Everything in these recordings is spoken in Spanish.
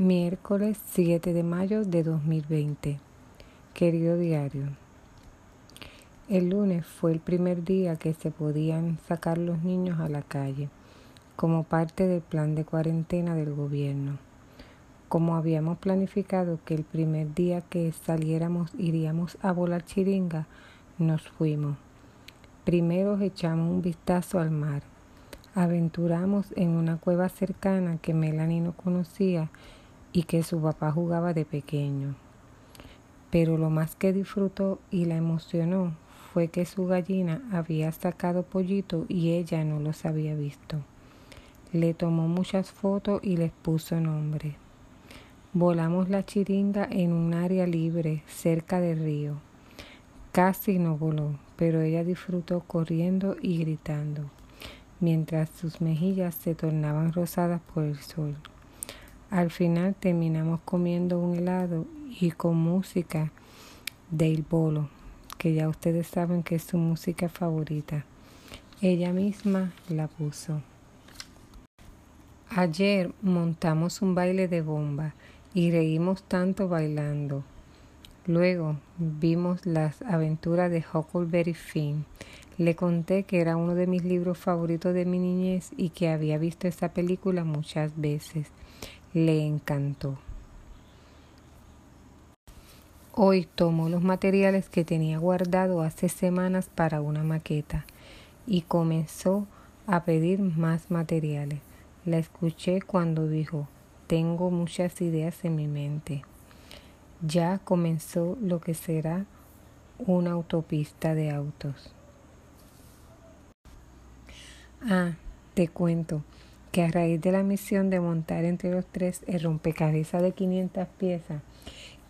Miércoles 7 de mayo de 2020. Querido diario. El lunes fue el primer día que se podían sacar los niños a la calle, como parte del plan de cuarentena del gobierno. Como habíamos planificado que el primer día que saliéramos iríamos a volar chiringa, nos fuimos. Primero echamos un vistazo al mar. Aventuramos en una cueva cercana que Melanie no conocía y que su papá jugaba de pequeño. Pero lo más que disfrutó y la emocionó fue que su gallina había sacado pollito y ella no los había visto. Le tomó muchas fotos y les puso nombre. Volamos la chiringa en un área libre cerca del río. Casi no voló, pero ella disfrutó corriendo y gritando, mientras sus mejillas se tornaban rosadas por el sol. Al final terminamos comiendo un helado y con música del bolo, que ya ustedes saben que es su música favorita. Ella misma la puso. Ayer montamos un baile de bomba y reímos tanto bailando. Luego vimos las aventuras de Huckleberry Finn. Le conté que era uno de mis libros favoritos de mi niñez y que había visto esa película muchas veces le encantó. Hoy tomó los materiales que tenía guardado hace semanas para una maqueta y comenzó a pedir más materiales. La escuché cuando dijo, tengo muchas ideas en mi mente. Ya comenzó lo que será una autopista de autos. Ah, te cuento que a raíz de la misión de montar entre los tres el rompecabezas de 500 piezas,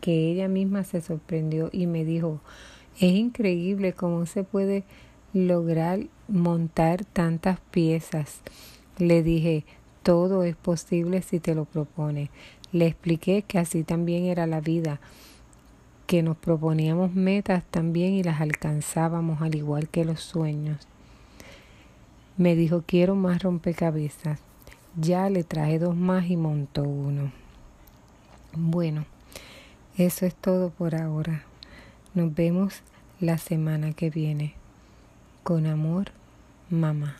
que ella misma se sorprendió y me dijo, es increíble cómo se puede lograr montar tantas piezas. Le dije, todo es posible si te lo propones. Le expliqué que así también era la vida, que nos proponíamos metas también y las alcanzábamos al igual que los sueños. Me dijo, quiero más rompecabezas. Ya le traje dos más y montó uno. Bueno, eso es todo por ahora. Nos vemos la semana que viene. Con amor, mamá.